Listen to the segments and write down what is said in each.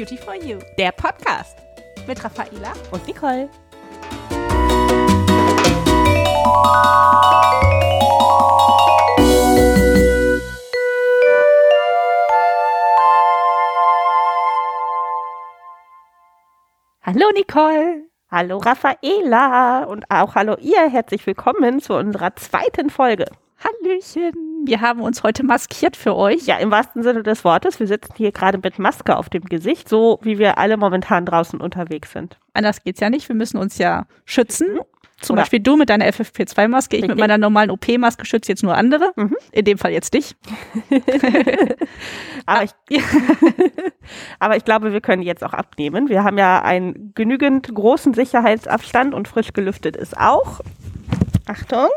Beauty for You, der Podcast mit Raffaela und Nicole. Hallo Nicole. Hallo Raffaela und auch hallo ihr. Herzlich willkommen zu unserer zweiten Folge. Hallöchen. Wir haben uns heute maskiert für euch. Ja, im wahrsten Sinne des Wortes. Wir sitzen hier gerade mit Maske auf dem Gesicht, so wie wir alle momentan draußen unterwegs sind. Anders geht's ja nicht. Wir müssen uns ja schützen. Mhm. Zum Oder Beispiel du mit deiner FFP2-Maske, ich mit meiner normalen OP-Maske schütze jetzt nur andere. Mhm. In dem Fall jetzt dich. aber, ich, aber ich glaube, wir können jetzt auch abnehmen. Wir haben ja einen genügend großen Sicherheitsabstand und frisch gelüftet ist auch. Achtung.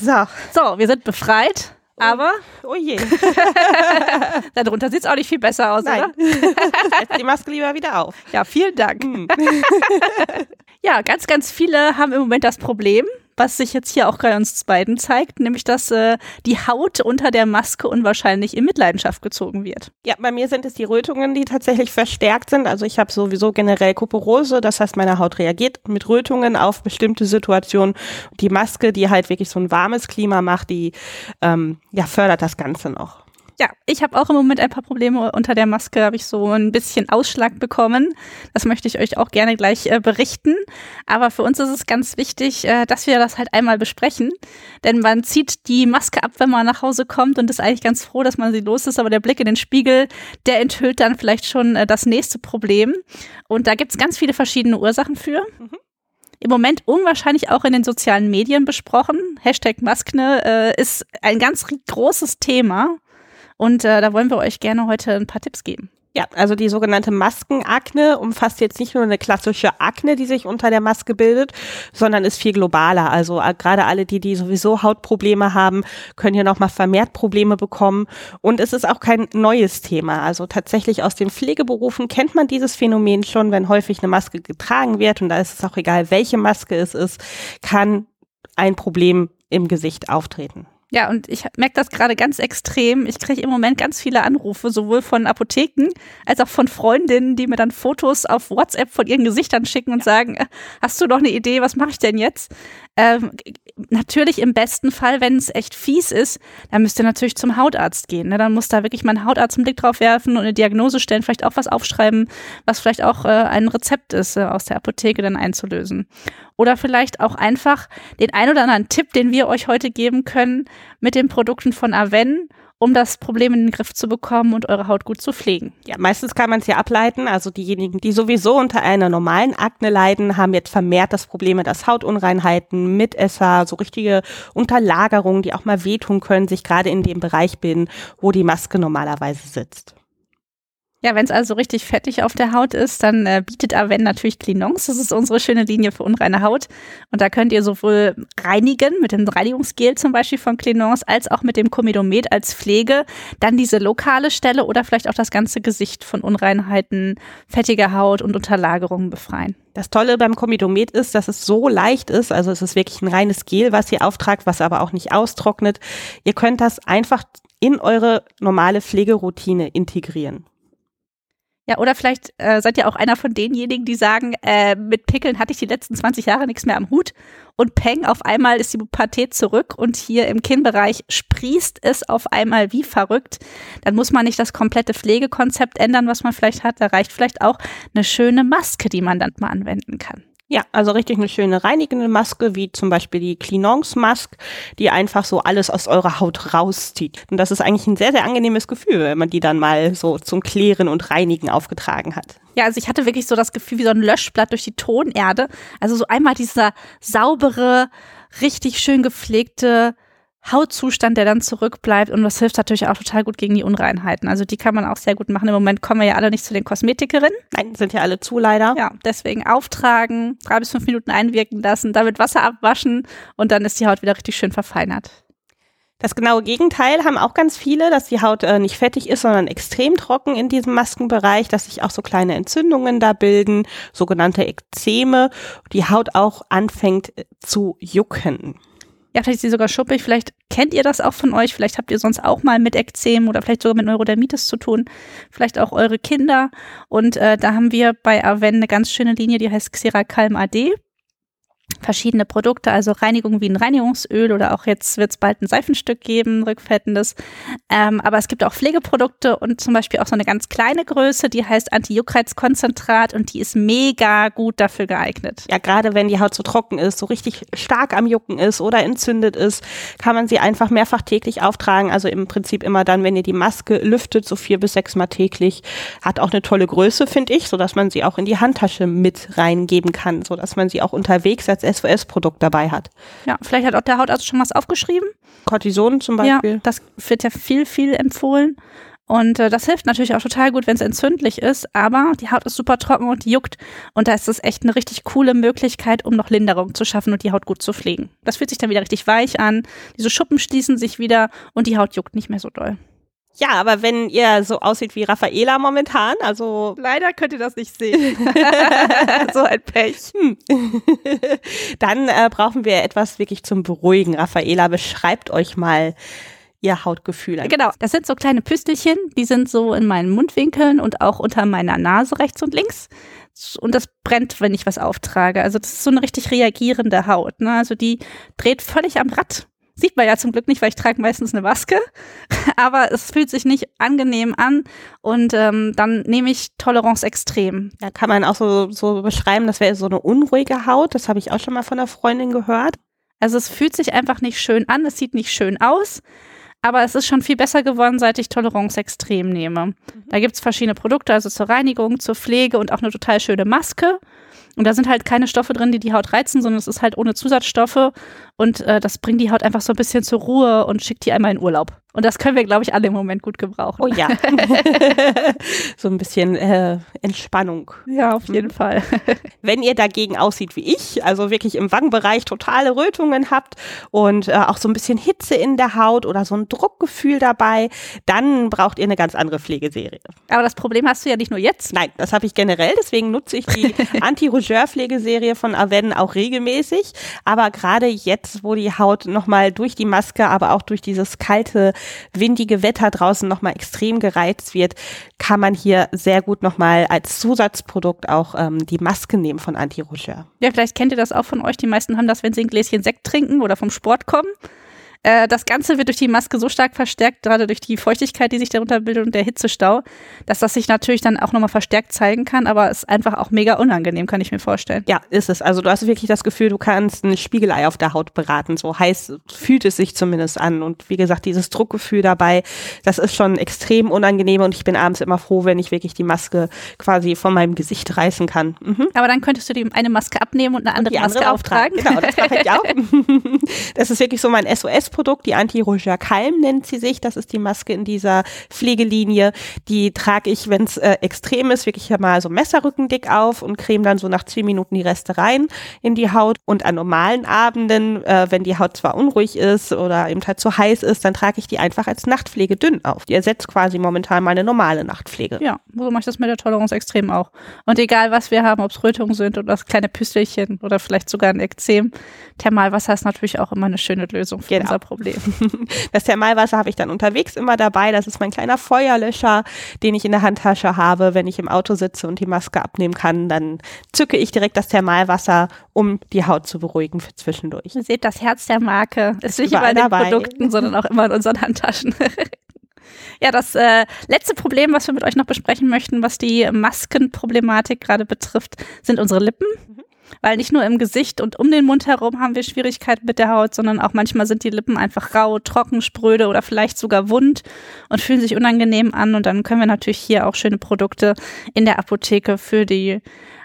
So. So, wir sind befreit. Oh. Aber, oh je. darunter sieht es auch nicht viel besser aus, Nein. oder? Setz die Maske lieber wieder auf. Ja, vielen Dank. Hm. ja, ganz, ganz viele haben im Moment das Problem, was sich jetzt hier auch bei uns beiden zeigt, nämlich dass äh, die Haut unter der Maske unwahrscheinlich in Mitleidenschaft gezogen wird. Ja, bei mir sind es die Rötungen, die tatsächlich verstärkt sind. Also ich habe sowieso generell Kuperose, das heißt, meine Haut reagiert mit Rötungen auf bestimmte Situationen. Die Maske, die halt wirklich so ein warmes Klima macht, die ähm, ja, fördert das Ganze noch. Ja, ich habe auch im Moment ein paar Probleme unter der Maske, habe ich so ein bisschen Ausschlag bekommen. Das möchte ich euch auch gerne gleich äh, berichten. Aber für uns ist es ganz wichtig, äh, dass wir das halt einmal besprechen. Denn man zieht die Maske ab, wenn man nach Hause kommt und ist eigentlich ganz froh, dass man sie los ist. Aber der Blick in den Spiegel, der enthüllt dann vielleicht schon äh, das nächste Problem. Und da gibt's ganz viele verschiedene Ursachen für. Mhm im Moment unwahrscheinlich auch in den sozialen Medien besprochen. Hashtag Maskne äh, ist ein ganz großes Thema. Und äh, da wollen wir euch gerne heute ein paar Tipps geben. Ja, also die sogenannte Maskenakne umfasst jetzt nicht nur eine klassische Akne, die sich unter der Maske bildet, sondern ist viel globaler. Also äh, gerade alle, die, die sowieso Hautprobleme haben, können hier nochmal vermehrt Probleme bekommen. Und es ist auch kein neues Thema. Also tatsächlich aus den Pflegeberufen kennt man dieses Phänomen schon, wenn häufig eine Maske getragen wird. Und da ist es auch egal, welche Maske es ist, kann ein Problem im Gesicht auftreten. Ja, und ich merke das gerade ganz extrem. Ich kriege im Moment ganz viele Anrufe, sowohl von Apotheken als auch von Freundinnen, die mir dann Fotos auf WhatsApp von ihren Gesichtern schicken und sagen, äh, hast du noch eine Idee, was mache ich denn jetzt? Ähm, natürlich im besten Fall, wenn es echt fies ist, dann müsst ihr natürlich zum Hautarzt gehen. Ne? Dann muss da wirklich mein Hautarzt einen Blick drauf werfen und eine Diagnose stellen, vielleicht auch was aufschreiben, was vielleicht auch äh, ein Rezept ist, äh, aus der Apotheke dann einzulösen. Oder vielleicht auch einfach den ein oder anderen Tipp, den wir euch heute geben können mit den Produkten von Aven um das Problem in den Griff zu bekommen und eure Haut gut zu pflegen. Ja, meistens kann man es ja ableiten. Also diejenigen, die sowieso unter einer normalen Akne leiden, haben jetzt vermehrt das Problem mit das Hautunreinheiten, Mitesser, so richtige Unterlagerungen, die auch mal wehtun können, sich gerade in dem Bereich bilden, wo die Maske normalerweise sitzt. Ja, wenn es also richtig fettig auf der Haut ist, dann äh, bietet Aven natürlich Clinons. Das ist unsere schöne Linie für unreine Haut. Und da könnt ihr sowohl reinigen mit dem Reinigungsgel zum Beispiel von Clinons, als auch mit dem Comedomet als Pflege. Dann diese lokale Stelle oder vielleicht auch das ganze Gesicht von Unreinheiten, fettiger Haut und Unterlagerungen befreien. Das Tolle beim Comidomet ist, dass es so leicht ist. Also es ist wirklich ein reines Gel, was ihr auftragt, was aber auch nicht austrocknet. Ihr könnt das einfach in eure normale Pflegeroutine integrieren. Ja, oder vielleicht äh, seid ihr auch einer von denjenigen, die sagen, äh, mit Pickeln hatte ich die letzten 20 Jahre nichts mehr am Hut und peng, auf einmal ist die Pubertät zurück und hier im Kinnbereich sprießt es auf einmal wie verrückt. Dann muss man nicht das komplette Pflegekonzept ändern, was man vielleicht hat. Da reicht vielleicht auch eine schöne Maske, die man dann mal anwenden kann. Ja, also richtig eine schöne reinigende Maske, wie zum Beispiel die Clinons Mask, die einfach so alles aus eurer Haut rauszieht. Und das ist eigentlich ein sehr, sehr angenehmes Gefühl, wenn man die dann mal so zum Klären und Reinigen aufgetragen hat. Ja, also ich hatte wirklich so das Gefühl wie so ein Löschblatt durch die Tonerde. Also so einmal dieser saubere, richtig schön gepflegte Hautzustand, der dann zurückbleibt. Und das hilft natürlich auch total gut gegen die Unreinheiten. Also die kann man auch sehr gut machen. Im Moment kommen wir ja alle nicht zu den Kosmetikerinnen. Nein, sind ja alle zu leider. Ja, deswegen auftragen, drei bis fünf Minuten einwirken lassen, damit Wasser abwaschen und dann ist die Haut wieder richtig schön verfeinert. Das genaue Gegenteil haben auch ganz viele, dass die Haut äh, nicht fettig ist, sondern extrem trocken in diesem Maskenbereich, dass sich auch so kleine Entzündungen da bilden, sogenannte Ekzeme, die Haut auch anfängt äh, zu jucken. Ja, vielleicht ist sie sogar schuppig. Vielleicht kennt ihr das auch von euch. Vielleicht habt ihr sonst auch mal mit Ekzem oder vielleicht sogar mit Neurodermitis zu tun. Vielleicht auch eure Kinder. Und äh, da haben wir bei Aven eine ganz schöne Linie, die heißt Xeracalm AD verschiedene Produkte, also Reinigung wie ein Reinigungsöl oder auch jetzt wird es bald ein Seifenstück geben, rückfettendes. Ähm, aber es gibt auch Pflegeprodukte und zum Beispiel auch so eine ganz kleine Größe, die heißt Anti-Juckreizkonzentrat und die ist mega gut dafür geeignet. Ja, gerade wenn die Haut so trocken ist, so richtig stark am Jucken ist oder entzündet ist, kann man sie einfach mehrfach täglich auftragen. Also im Prinzip immer dann, wenn ihr die Maske lüftet, so vier bis sechs Mal täglich. Hat auch eine tolle Größe, finde ich, so dass man sie auch in die Handtasche mit reingeben kann, so dass man sie auch unterwegs als SOS-Produkt dabei hat. Ja, vielleicht hat auch der Hautarzt schon was aufgeschrieben. Cortison zum Beispiel. Ja, das wird ja viel, viel empfohlen. Und äh, das hilft natürlich auch total gut, wenn es entzündlich ist, aber die Haut ist super trocken und juckt. Und da ist es echt eine richtig coole Möglichkeit, um noch Linderung zu schaffen und die Haut gut zu pflegen. Das fühlt sich dann wieder richtig weich an. Diese Schuppen schließen sich wieder und die Haut juckt nicht mehr so doll. Ja, aber wenn ihr so aussieht wie Raffaela momentan, also leider könnt ihr das nicht sehen. so ein Pech. Hm. Dann äh, brauchen wir etwas wirklich zum Beruhigen. Raffaela, beschreibt euch mal ihr Hautgefühl. Genau, das sind so kleine Püstelchen, die sind so in meinen Mundwinkeln und auch unter meiner Nase rechts und links. Und das brennt, wenn ich was auftrage. Also das ist so eine richtig reagierende Haut. Ne? Also die dreht völlig am Rad Sieht man ja zum Glück nicht, weil ich trage meistens eine Maske. Aber es fühlt sich nicht angenehm an und ähm, dann nehme ich Toleranz extrem. Da kann man auch so, so beschreiben, das wäre so eine unruhige Haut. Das habe ich auch schon mal von einer Freundin gehört. Also es fühlt sich einfach nicht schön an, es sieht nicht schön aus. Aber es ist schon viel besser geworden, seit ich Toleranz extrem nehme. Mhm. Da gibt es verschiedene Produkte, also zur Reinigung, zur Pflege und auch eine total schöne Maske. Und da sind halt keine Stoffe drin, die die Haut reizen, sondern es ist halt ohne Zusatzstoffe. Und äh, das bringt die Haut einfach so ein bisschen zur Ruhe und schickt die einmal in Urlaub. Und das können wir, glaube ich, alle im Moment gut gebrauchen. Oh ja. so ein bisschen äh, Entspannung. Ja, auf jeden Fall. Wenn ihr dagegen aussieht wie ich, also wirklich im Wangenbereich totale Rötungen habt und äh, auch so ein bisschen Hitze in der Haut oder so ein Druckgefühl dabei, dann braucht ihr eine ganz andere Pflegeserie. Aber das Problem hast du ja nicht nur jetzt. Nein, das habe ich generell. Deswegen nutze ich die Anti-Rougeur-Pflegeserie von Aven auch regelmäßig. Aber gerade jetzt, wo die Haut nochmal durch die Maske, aber auch durch dieses kalte windige Wetter draußen nochmal extrem gereizt wird, kann man hier sehr gut nochmal als Zusatzprodukt auch ähm, die Maske nehmen von Anti-Rougeur. Ja, vielleicht kennt ihr das auch von euch. Die meisten haben das, wenn sie ein Gläschen Sekt trinken oder vom Sport kommen. Äh, das Ganze wird durch die Maske so stark verstärkt, gerade durch die Feuchtigkeit, die sich darunter bildet und der Hitzestau, dass das sich natürlich dann auch nochmal verstärkt zeigen kann, aber es ist einfach auch mega unangenehm, kann ich mir vorstellen. Ja, ist es. Also du hast wirklich das Gefühl, du kannst ein Spiegelei auf der Haut beraten. So heiß fühlt es sich zumindest an. Und wie gesagt, dieses Druckgefühl dabei, das ist schon extrem unangenehm und ich bin abends immer froh, wenn ich wirklich die Maske quasi von meinem Gesicht reißen kann. Mhm. Aber dann könntest du dir eine Maske abnehmen und eine andere, und Maske andere auftragen. Genau, das mache ich auch. das ist wirklich so mein SOS Produkt, die Anti-Rougeur Calm nennt sie sich. Das ist die Maske in dieser Pflegelinie. Die trage ich, wenn es äh, extrem ist, wirklich mal so messerrückendick auf und creme dann so nach zehn Minuten die Reste rein in die Haut. Und an normalen Abenden, äh, wenn die Haut zwar unruhig ist oder eben halt zu heiß ist, dann trage ich die einfach als Nachtpflege dünn auf. Die ersetzt quasi momentan meine normale Nachtpflege. Ja, so mache ich das mit der Toleranz extrem auch. Und egal, was wir haben, ob es Rötungen sind oder das kleine Püstelchen oder vielleicht sogar ein Ekzem, Thermalwasser ist natürlich auch immer eine schöne Lösung für genau. unser Problem. Das Thermalwasser habe ich dann unterwegs immer dabei. Das ist mein kleiner Feuerlöscher, den ich in der Handtasche habe. Wenn ich im Auto sitze und die Maske abnehmen kann, dann zücke ich direkt das Thermalwasser, um die Haut zu beruhigen für zwischendurch. Ihr seht, das Herz der Marke ist nicht immer in den dabei. Produkten, sondern auch immer in unseren Handtaschen. Ja, das äh, letzte Problem, was wir mit euch noch besprechen möchten, was die Maskenproblematik gerade betrifft, sind unsere Lippen. Mhm. Weil nicht nur im Gesicht und um den Mund herum haben wir Schwierigkeiten mit der Haut, sondern auch manchmal sind die Lippen einfach rau, trocken, spröde oder vielleicht sogar wund und fühlen sich unangenehm an. Und dann können wir natürlich hier auch schöne Produkte in der Apotheke für die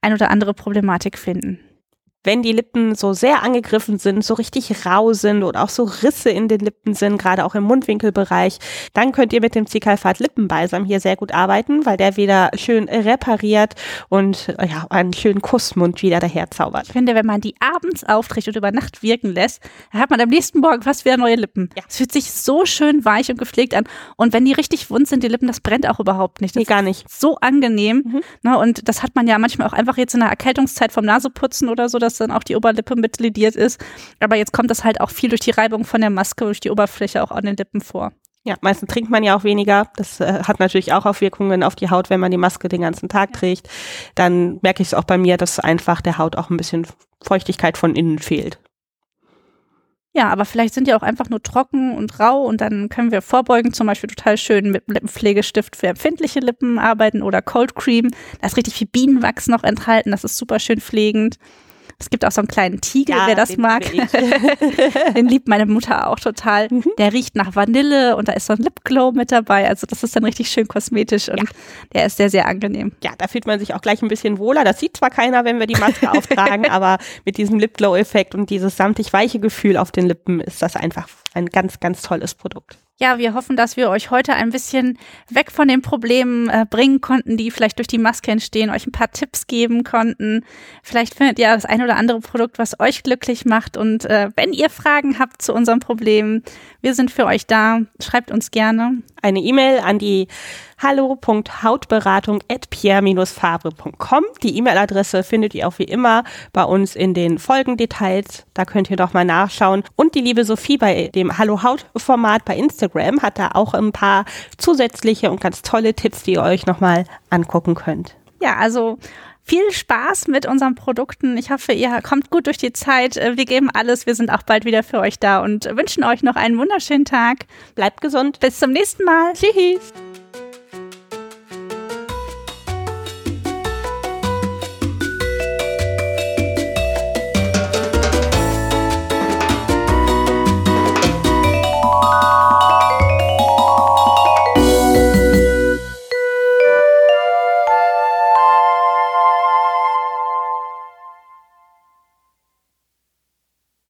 ein oder andere Problematik finden wenn die Lippen so sehr angegriffen sind, so richtig rau sind und auch so Risse in den Lippen sind, gerade auch im Mundwinkelbereich, dann könnt ihr mit dem Zicalfat Lippenbalsam hier sehr gut arbeiten, weil der wieder schön repariert und ja, einen schönen Kussmund wieder daherzaubert. Ich finde, wenn man die abends aufträgt und über Nacht wirken lässt, dann hat man am nächsten Morgen fast wieder neue Lippen. Ja. Es fühlt sich so schön weich und gepflegt an. Und wenn die richtig wund sind, die Lippen, das brennt auch überhaupt nicht. Das nee, gar nicht. So angenehm. Mhm. Ne, und das hat man ja manchmal auch einfach jetzt in der Erkältungszeit vom Naseputzen oder so, dass dann auch die Oberlippe mit lediert ist. Aber jetzt kommt das halt auch viel durch die Reibung von der Maske, durch die Oberfläche auch an den Lippen vor. Ja, meistens trinkt man ja auch weniger. Das äh, hat natürlich auch Auswirkungen auf die Haut, wenn man die Maske den ganzen Tag trägt. Dann merke ich es auch bei mir, dass einfach der Haut auch ein bisschen Feuchtigkeit von innen fehlt. Ja, aber vielleicht sind die auch einfach nur trocken und rau und dann können wir vorbeugen, zum Beispiel total schön mit Lippenpflegestift für empfindliche Lippen arbeiten oder Cold Cream. Da ist richtig viel Bienenwachs noch enthalten, das ist super schön pflegend. Es gibt auch so einen kleinen Tiegel, ja, wer das mag. den liebt meine Mutter auch total. Mhm. Der riecht nach Vanille und da ist so ein Lipglow mit dabei. Also das ist dann richtig schön kosmetisch und ja. der ist sehr, sehr angenehm. Ja, da fühlt man sich auch gleich ein bisschen wohler. Das sieht zwar keiner, wenn wir die Maske auftragen, aber mit diesem Lipglow-Effekt und dieses samtig weiche Gefühl auf den Lippen ist das einfach ein ganz, ganz tolles Produkt. Ja, wir hoffen, dass wir euch heute ein bisschen weg von den Problemen äh, bringen konnten, die vielleicht durch die Maske entstehen, euch ein paar Tipps geben konnten. Vielleicht findet ihr das ein oder andere Produkt, was euch glücklich macht. Und äh, wenn ihr Fragen habt zu unserem Problem, wir sind für euch da. Schreibt uns gerne. Eine E-Mail an die hallo.hautberatung.pierre-fabre.com. Die E-Mail-Adresse findet ihr auch wie immer bei uns in den Folgendetails. Da könnt ihr doch mal nachschauen. Und die liebe Sophie bei dem Hallo Haut-Format bei Instagram hat da auch ein paar zusätzliche und ganz tolle Tipps, die ihr euch nochmal angucken könnt. Ja, also viel Spaß mit unseren Produkten. Ich hoffe, ihr kommt gut durch die Zeit. Wir geben alles. Wir sind auch bald wieder für euch da und wünschen euch noch einen wunderschönen Tag. Bleibt gesund. Bis zum nächsten Mal. Tschüss.